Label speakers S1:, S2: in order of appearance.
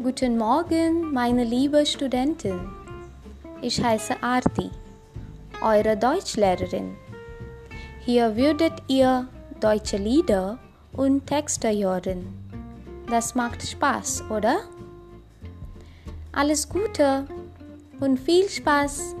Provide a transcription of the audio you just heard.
S1: Guten Morgen, meine liebe Studentin. Ich heiße Arti, eure Deutschlehrerin. Hier würdet ihr deutsche Lieder und Texte hören. Das macht Spaß, oder? Alles Gute und viel Spaß